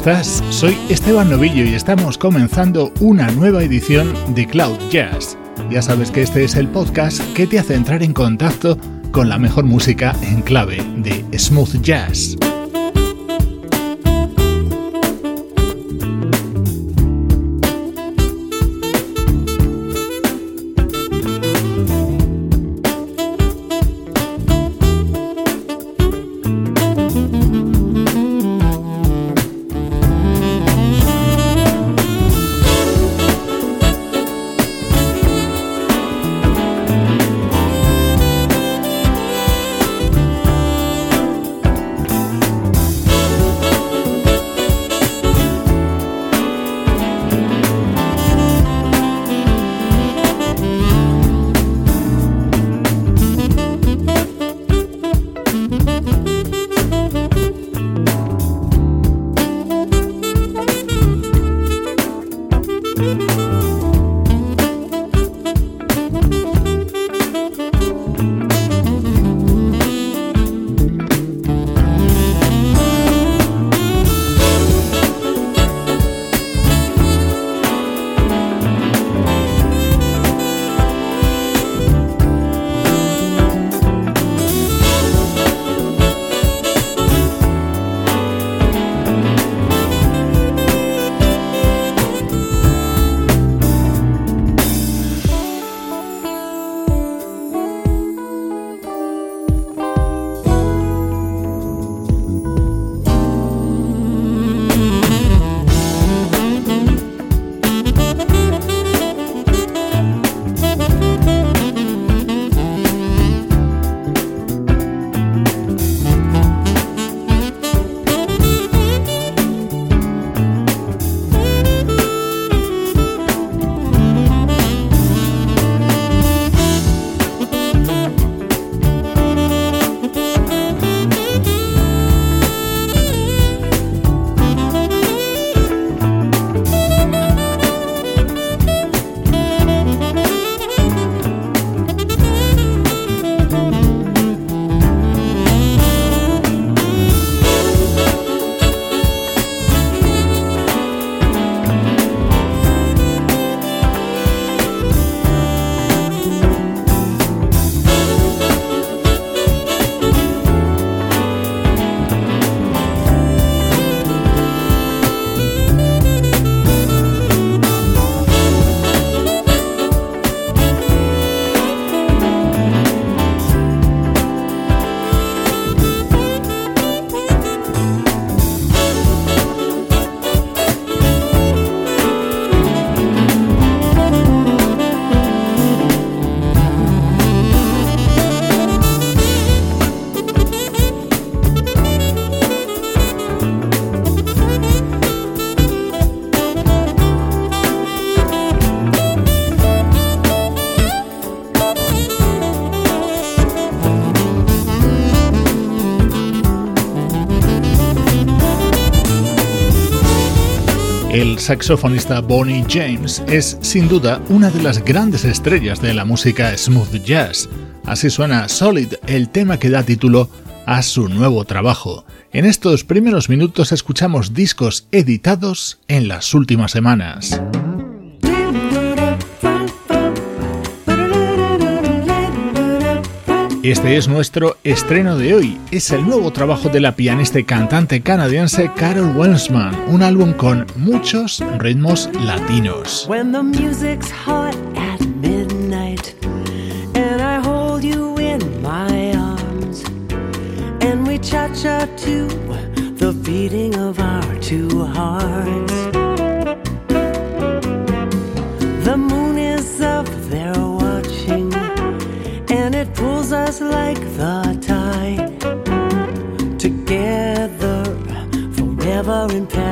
Estás? Soy Esteban Novillo y estamos comenzando una nueva edición de Cloud Jazz. Ya sabes que este es el podcast que te hace entrar en contacto con la mejor música en clave de smooth jazz. Saxofonista Bonnie James es sin duda una de las grandes estrellas de la música smooth jazz. Así suena Solid, el tema que da título a su nuevo trabajo. En estos primeros minutos escuchamos discos editados en las últimas semanas. Este es nuestro estreno de hoy. Es el nuevo trabajo de la pianista y cantante canadiense Carol Welsman, un álbum con muchos ritmos latinos. When the music's hot at midnight and I hold you in my arms and we cha-cha to the of our two hearts. Pulls like the tide together forever in paradise.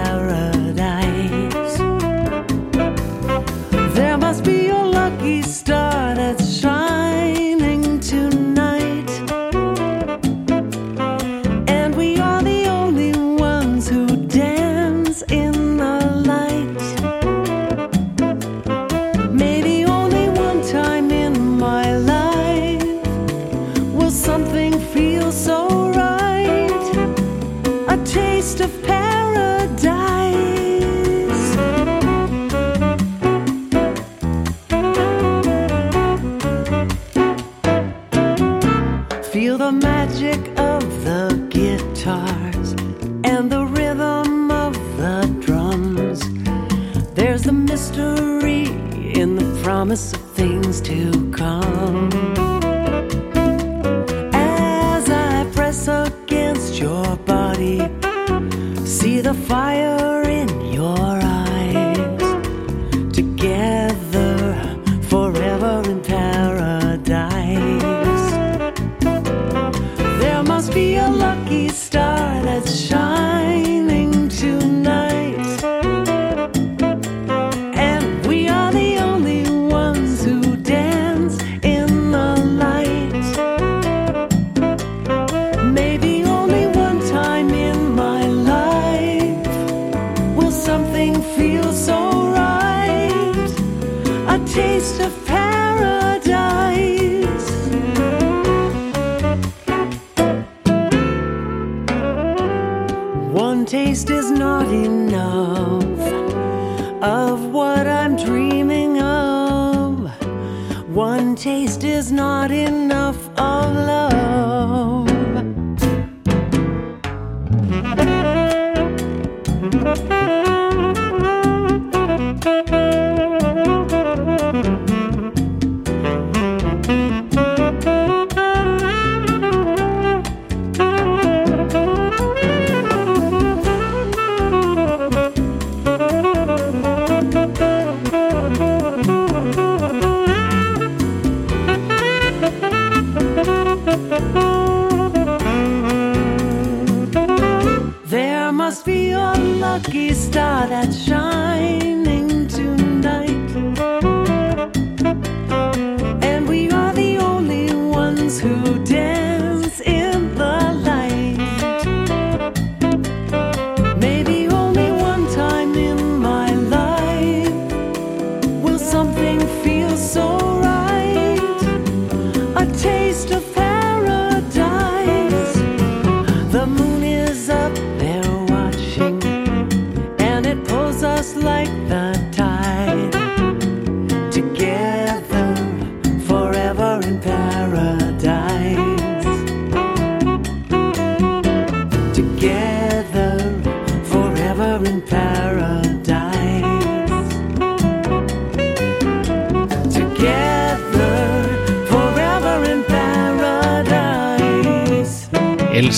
promises must be a lucky star that's shining tonight. And we are the only ones who dance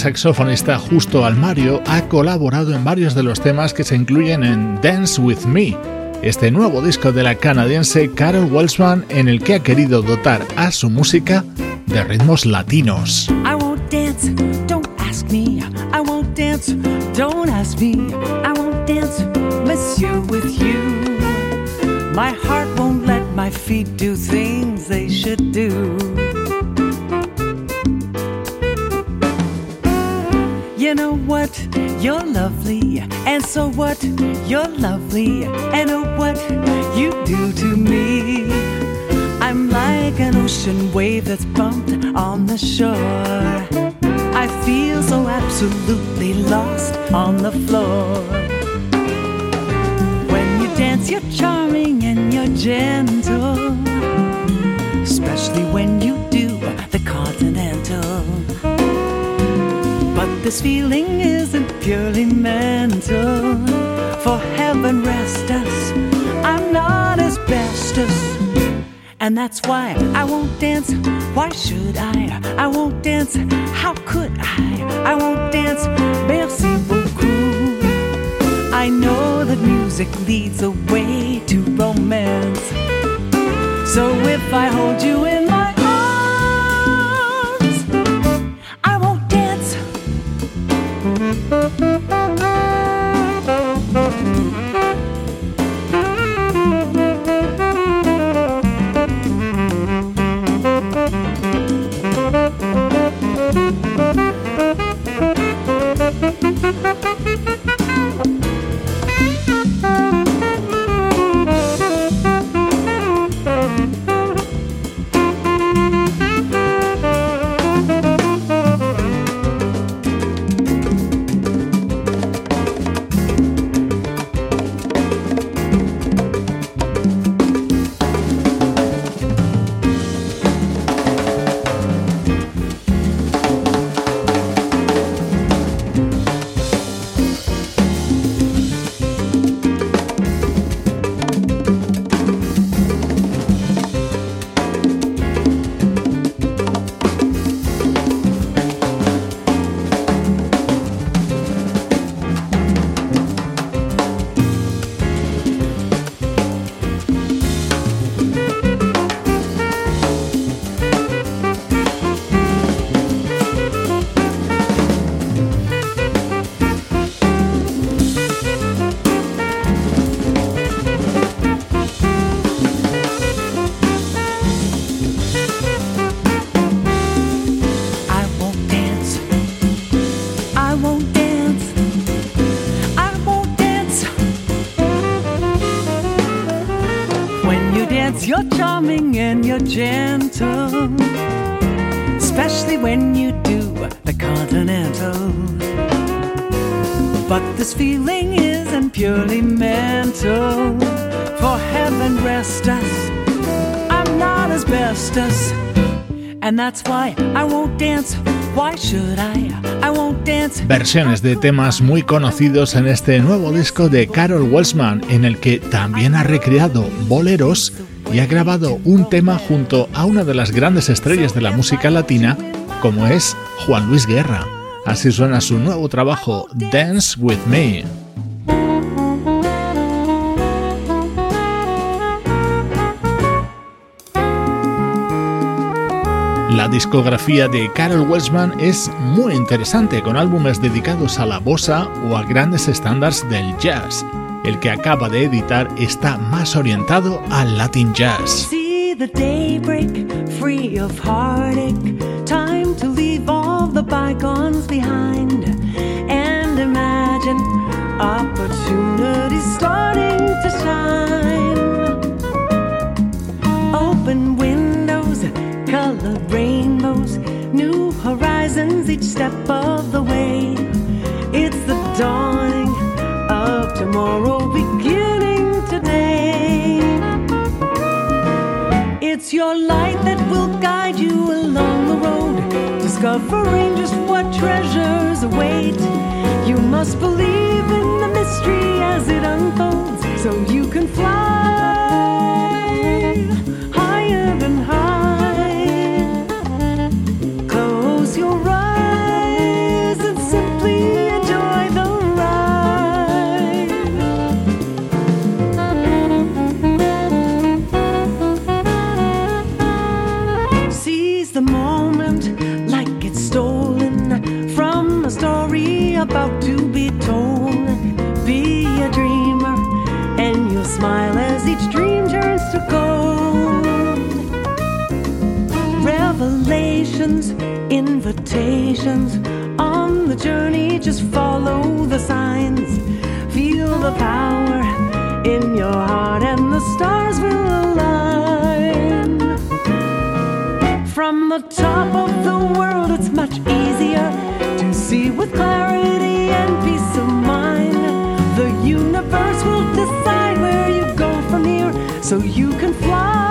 saxofonista Justo Almario ha colaborado en varios de los temas que se incluyen en Dance With Me, este nuevo disco de la canadiense Carol Welsman en el que ha querido dotar a su música de ritmos latinos. So what? You're lovely, and oh, what you do to me. I'm like an ocean wave that's bumped on the shore. I feel so absolutely lost on the floor. When you dance, you're charming and you're gentle, especially when you do the continental. But this feeling isn't purely mental. For heaven rest us, I'm not asbestos. And that's why I won't dance. Why should I? I won't dance. How could I? I won't dance. Merci beaucoup. I know that music leads the way to romance. So if I hold you in my Thank feeling isn't purely mental. For heaven rest us, I'm not asbestos, and that's why I won't dance. Why should I? I won't dance. Versiones de temas muy conocidos en este nuevo disco de Carol Welsman, en el que también ha recreado boleros y ha grabado un tema junto a una de las grandes estrellas de la música latina, como es Juan Luis Guerra. Así suena su nuevo trabajo, Dance with Me. La discografía de Carol Welsman es muy interesante, con álbumes dedicados a la bossa o a grandes estándares del jazz. El que acaba de editar está más orientado al Latin jazz. The bygones behind and imagine opportunity starting to shine. Open windows, colored rainbows, new horizons each step of the way. It's the dawning of tomorrow beginning today. It's your light that will guide you discovering just what treasures await. You must believe in the mystery as it unfolds, so you can fly higher than high. On the journey, just follow the signs. Feel the power in your heart, and the stars will align. From the top of the world, it's much easier to see with clarity and peace of mind. The universe will decide where you go from here, so you can fly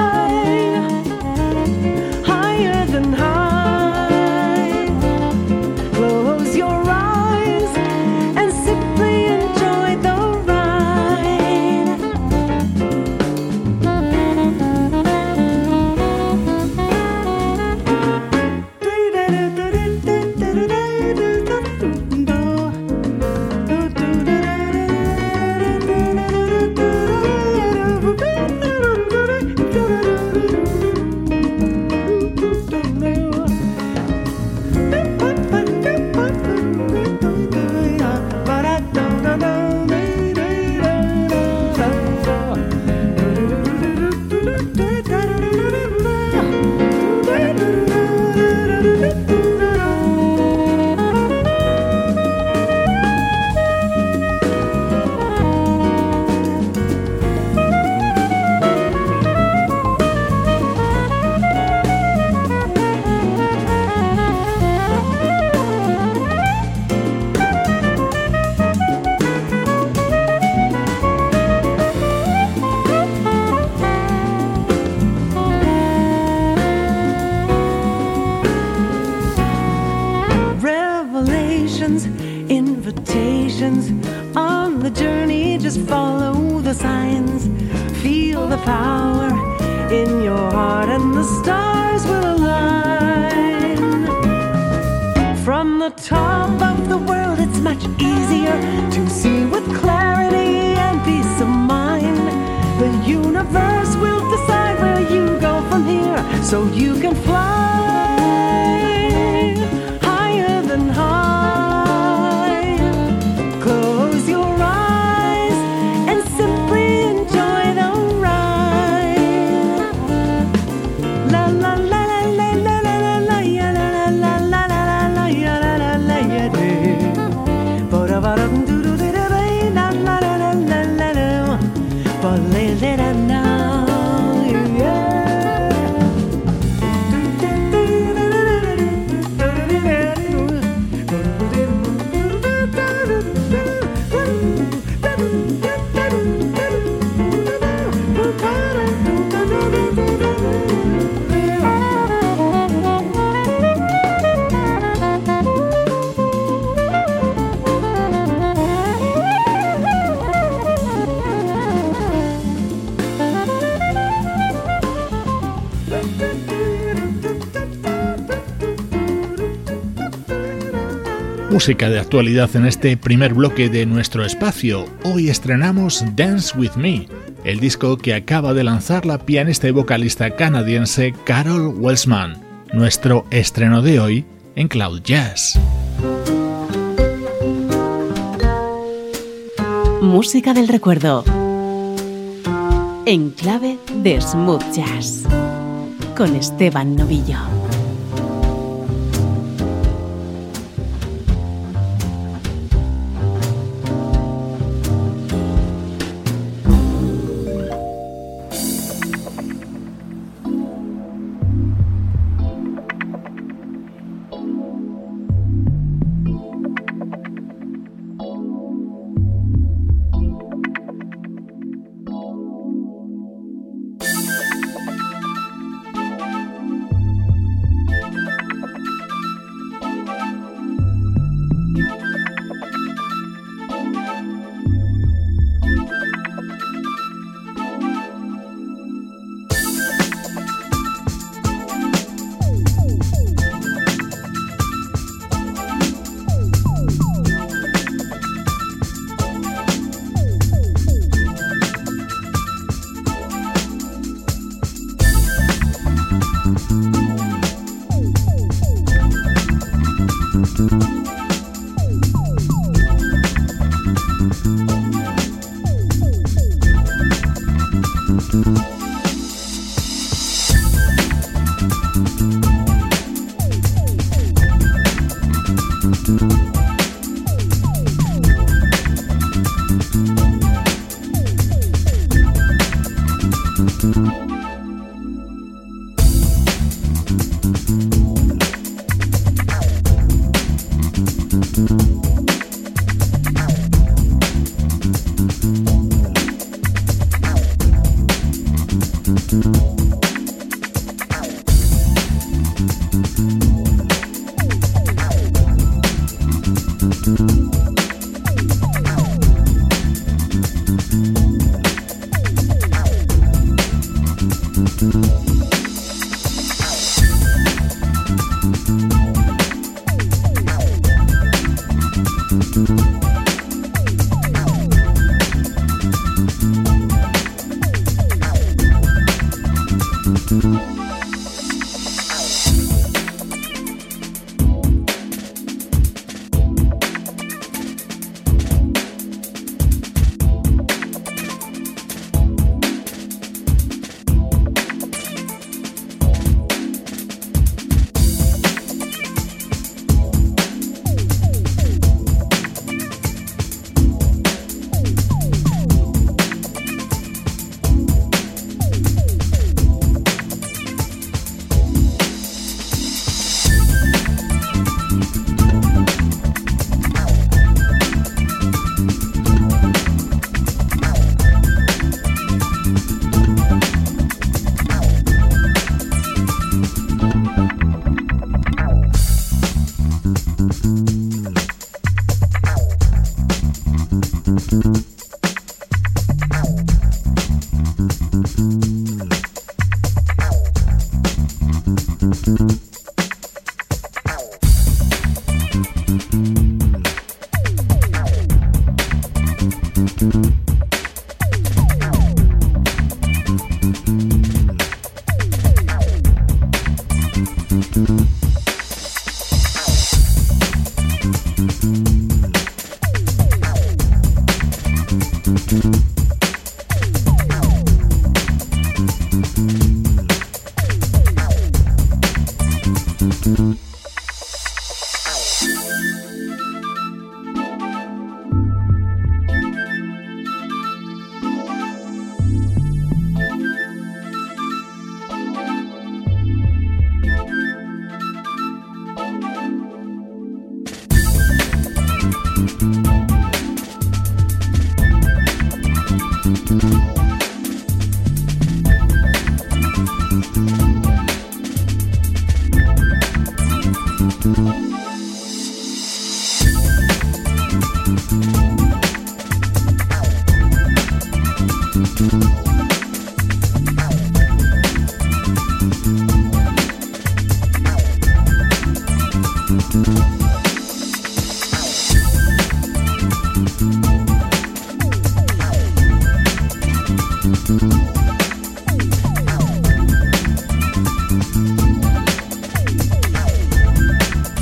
Música de actualidad en este primer bloque de nuestro espacio. Hoy estrenamos Dance With Me, el disco que acaba de lanzar la pianista y vocalista canadiense Carol Welsman, nuestro estreno de hoy en Cloud Jazz. Música del recuerdo. En clave de smooth jazz. Con Esteban Novillo.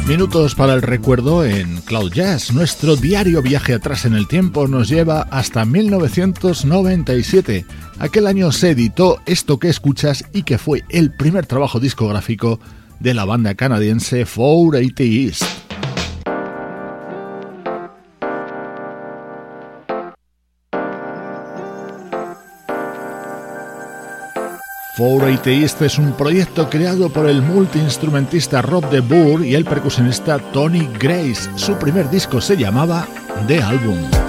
Minutos para el recuerdo en Cloud Jazz. Nuestro diario viaje atrás en el tiempo nos lleva hasta 1997. Aquel año se editó esto que escuchas y que fue el primer trabajo discográfico de la banda canadiense 480 East. 480 East es un proyecto creado por el multiinstrumentista Rob de Boer y el percusionista Tony Grace. Su primer disco se llamaba The Album.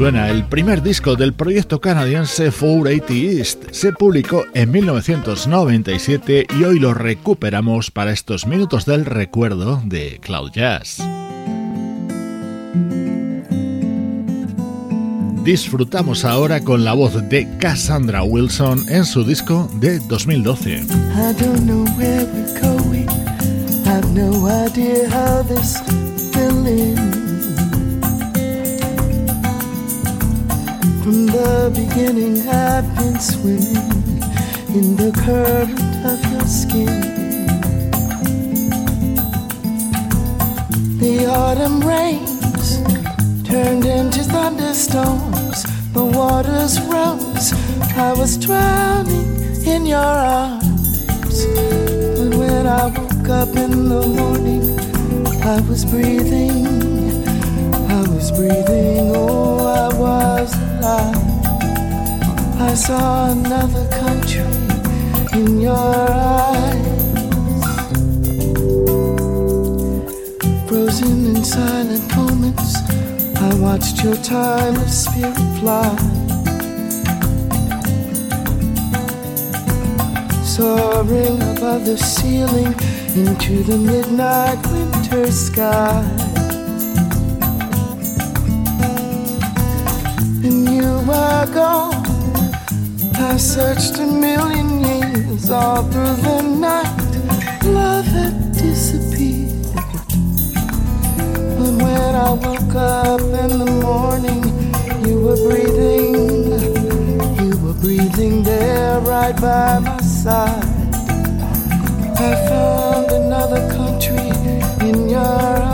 Suena el primer disco del proyecto canadiense 480 East. Se publicó en 1997 y hoy lo recuperamos para estos minutos del recuerdo de Cloud Jazz. Disfrutamos ahora con la voz de Cassandra Wilson en su disco de 2012. From the beginning, I've been swimming in the current of your skin. The autumn rains turned into thunderstorms. The waters rose. I was drowning in your arms. But when I woke up in the morning, I was breathing. I was breathing. Oh, I was I saw another country in your eyes. Frozen in silent moments, I watched your timeless spirit fly. Soaring above the ceiling into the midnight winter sky. Searched a million years all through the night. Love had disappeared. But when I woke up in the morning, you were breathing. You were breathing there right by my side. I found another country in your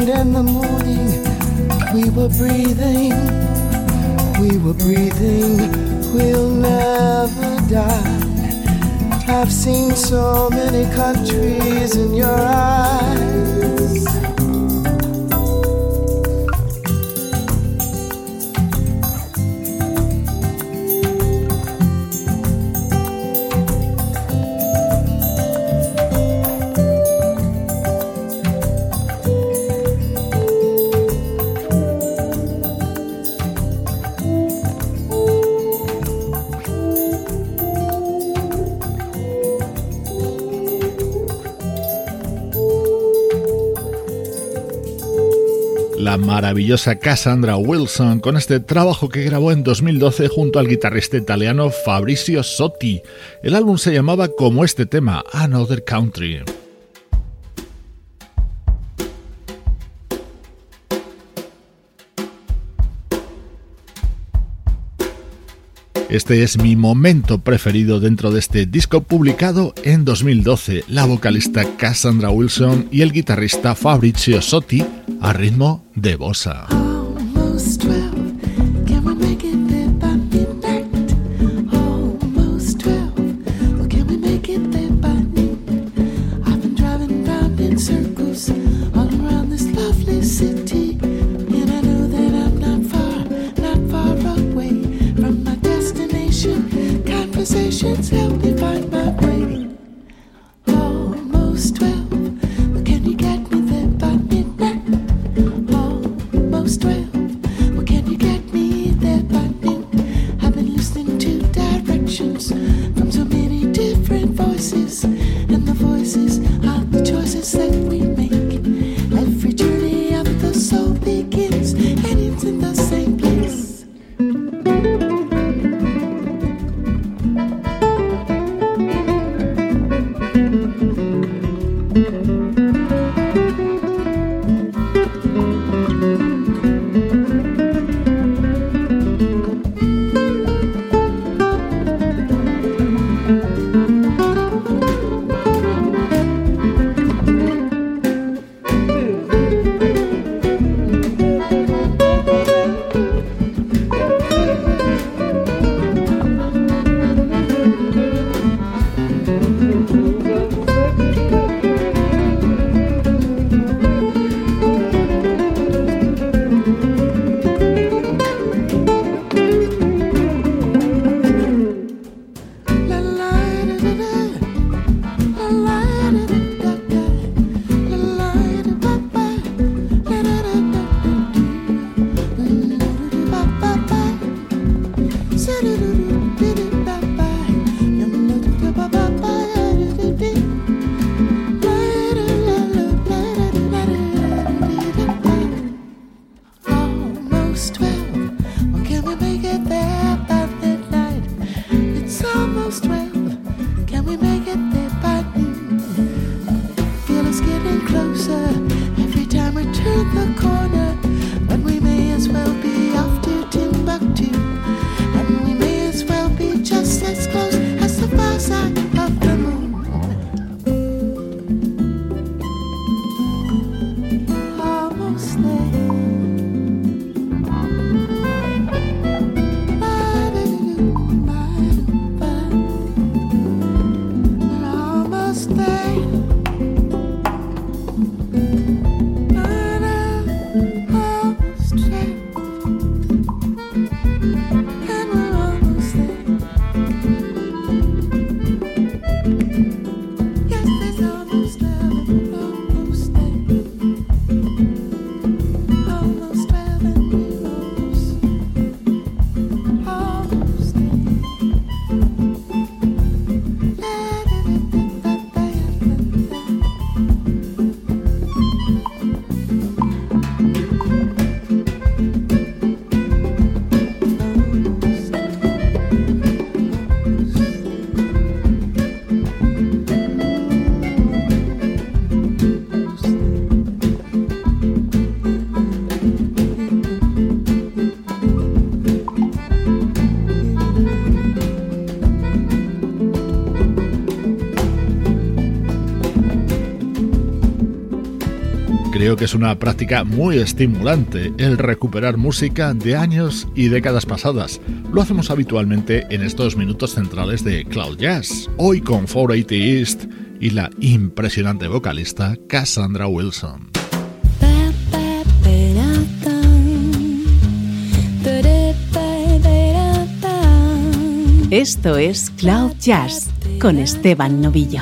wakened in the morning, we were breathing, we were breathing, we'll never die. I've seen so many countries in your eyes. La maravillosa Cassandra Wilson con este trabajo que grabó en 2012 junto al guitarrista italiano Fabrizio Sotti. El álbum se llamaba como este tema, Another Country. Este es mi momento preferido dentro de este disco publicado en 2012. La vocalista Cassandra Wilson y el guitarrista Fabrizio Sotti a ritmo de bossa. Que es una práctica muy estimulante el recuperar música de años y décadas pasadas. Lo hacemos habitualmente en estos minutos centrales de Cloud Jazz, hoy con 480 East y la impresionante vocalista Cassandra Wilson. Esto es Cloud Jazz con Esteban Novillo.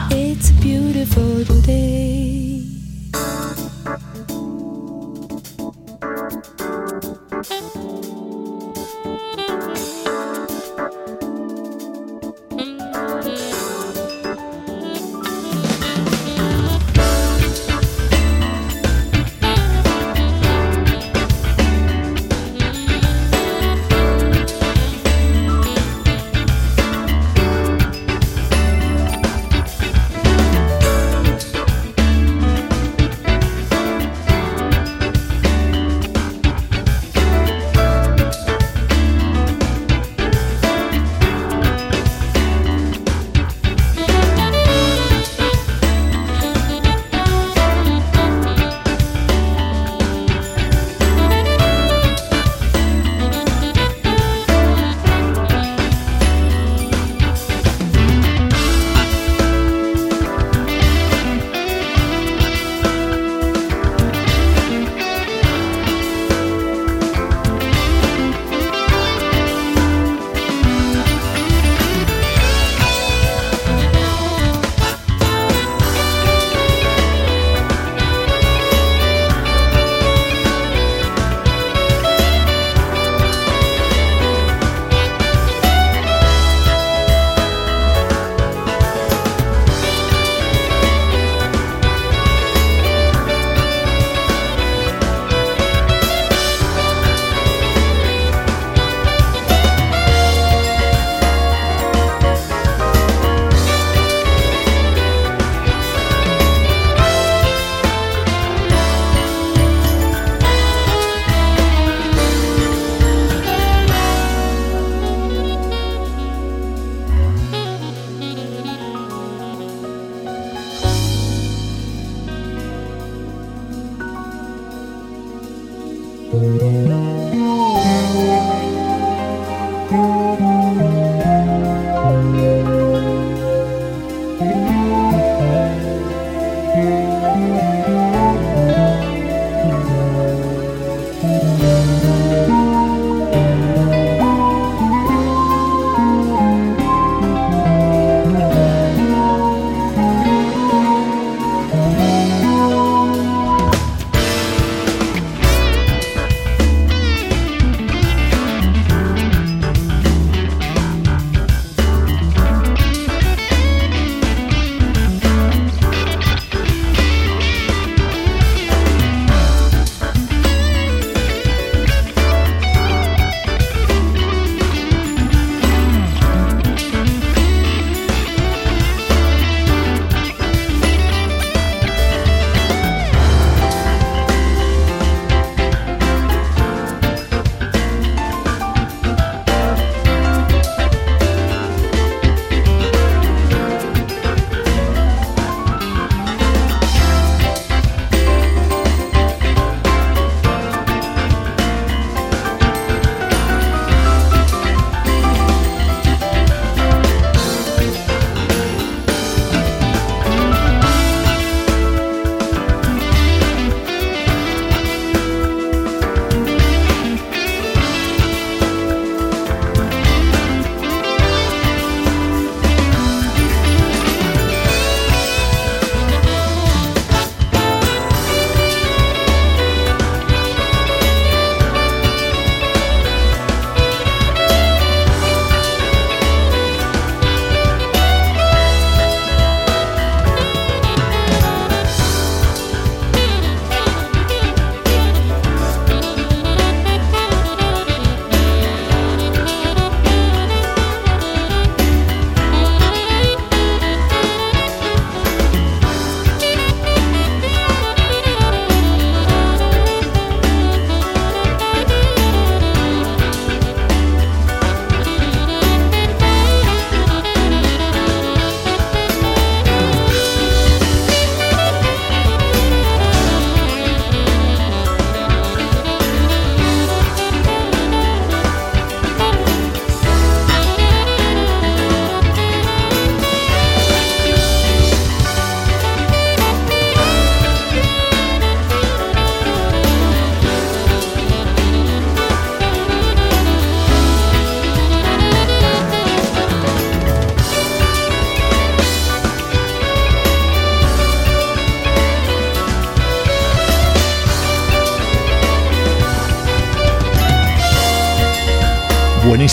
Música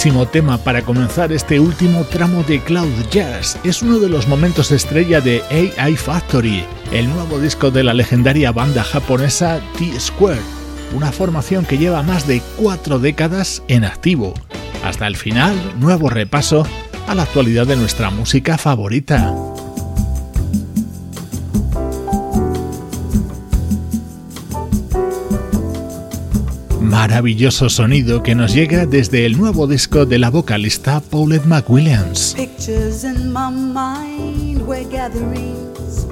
Buenísimo tema para comenzar este último tramo de Cloud Jazz. Es uno de los momentos estrella de AI Factory, el nuevo disco de la legendaria banda japonesa T-Square, una formación que lleva más de cuatro décadas en activo. Hasta el final, nuevo repaso a la actualidad de nuestra música favorita. Maravilloso sonido que nos llega desde el nuevo disco de la vocalista Paulette McWilliams. Pictures in my mind where gatherings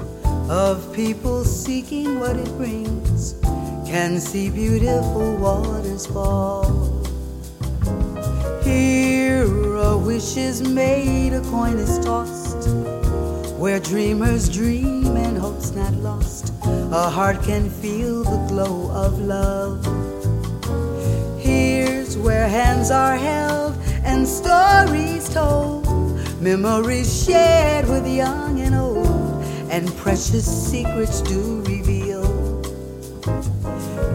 of people seeking what it brings can see beautiful waters fall. Here a wish is made, a coin is tossed. Where dreamers dream and hopes not lost, a heart can feel the glow of love where hands are held and stories told, memories shared with young and old, and precious secrets do reveal.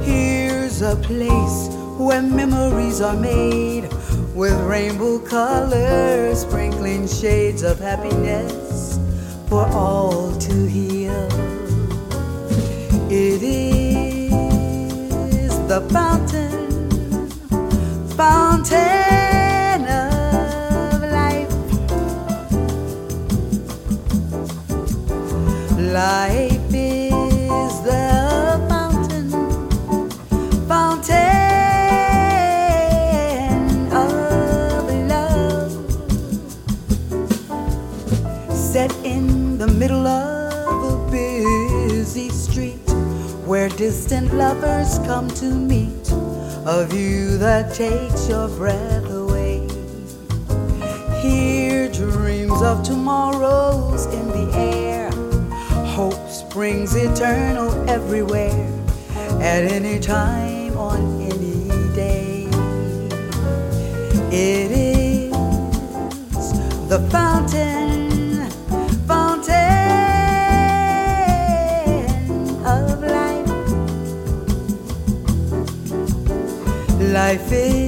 Here's a place where memories are made with rainbow colors, sprinkling shades of happiness for all to heal. It is the fountain fountain of life. Life is the fountain, fountain of love. Set in the middle of a busy street where distant lovers come to meet a view that takes your breath away. Here, dreams of tomorrows in the air. Hope springs eternal everywhere, at any time, on any day. It is the fountain fountain of life. life is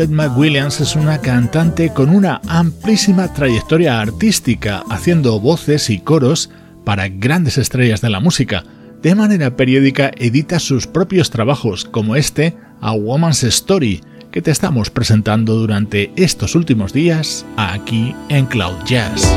Paulette McWilliams es una cantante con una amplísima trayectoria artística, haciendo voces y coros para grandes estrellas de la música. De manera periódica edita sus propios trabajos, como este, A Woman's Story, que te estamos presentando durante estos últimos días aquí en Cloud Jazz.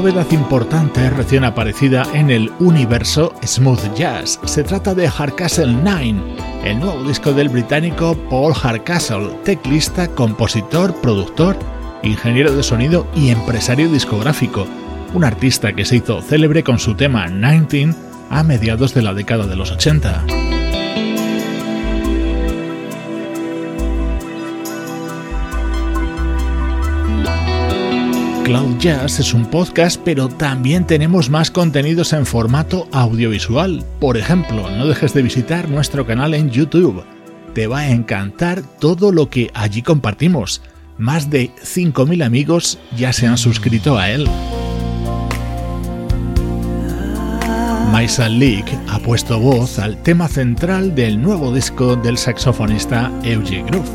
Novedad importante recién aparecida en el universo smooth jazz. Se trata de Hardcastle 9, el nuevo disco del británico Paul Hardcastle, teclista, compositor, productor, ingeniero de sonido y empresario discográfico, un artista que se hizo célebre con su tema 19 a mediados de la década de los 80. Cloud Jazz es un podcast, pero también tenemos más contenidos en formato audiovisual. Por ejemplo, no dejes de visitar nuestro canal en YouTube. Te va a encantar todo lo que allí compartimos. Más de 5.000 amigos ya se han suscrito a él. Maisa Leak ha puesto voz al tema central del nuevo disco del saxofonista Euge Groove.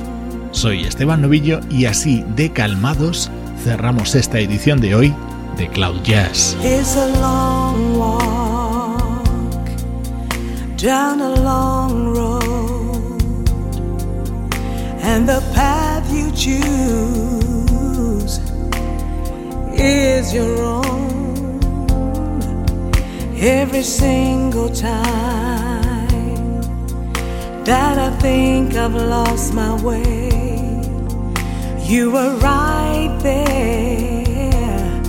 Soy Esteban Novillo y así de calmados cerramos esta edición de hoy de Cloud Jazz. And the path you choose is your own. Every single time that I think I've lost my way. You were right there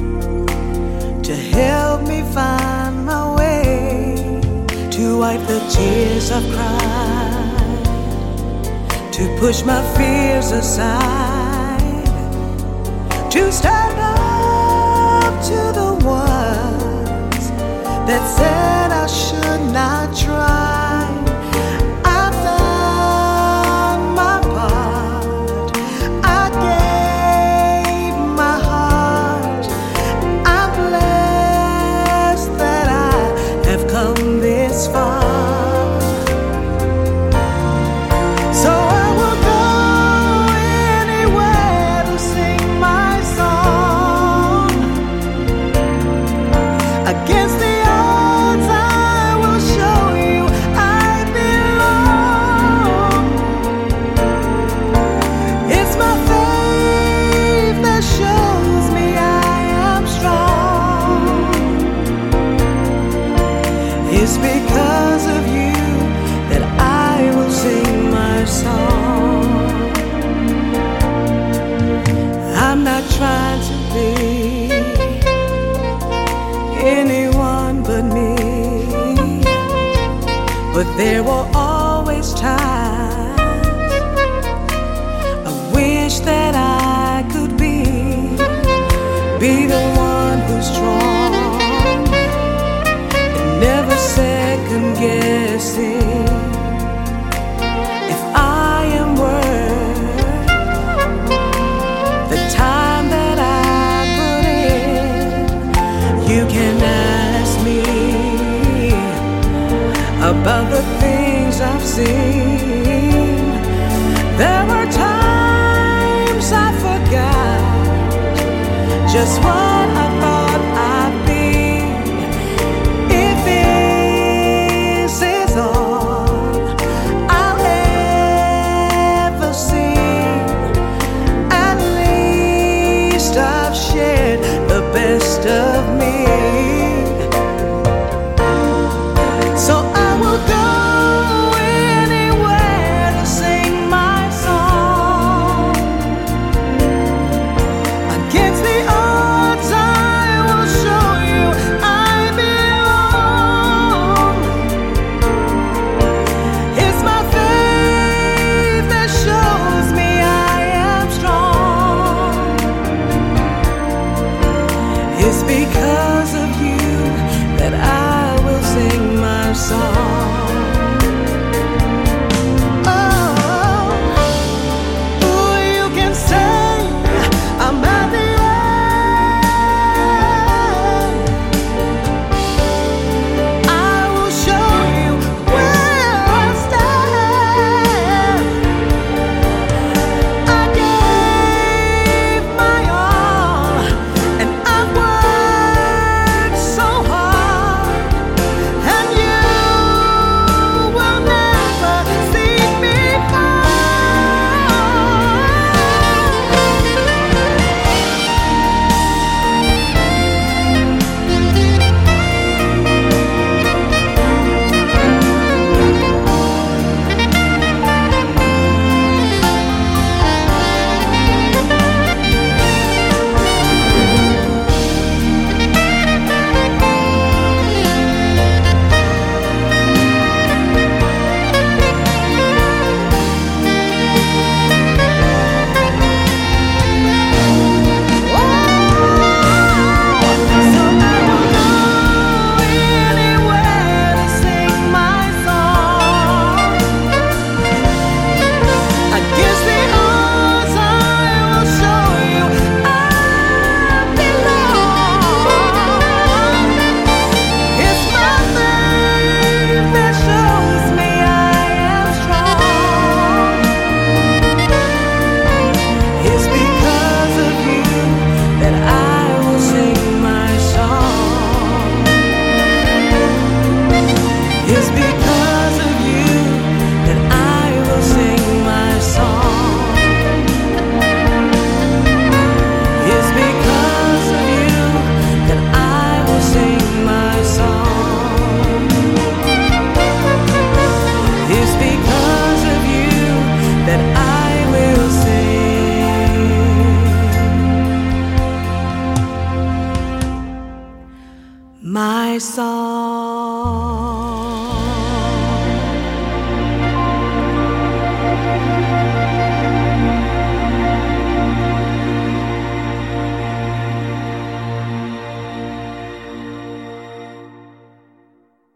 to help me find my way, to wipe the tears I've cried, to push my fears aside, to stand up to the ones that said I should not try. There were always times I wish that I could be be the one who's strong. And never second guessing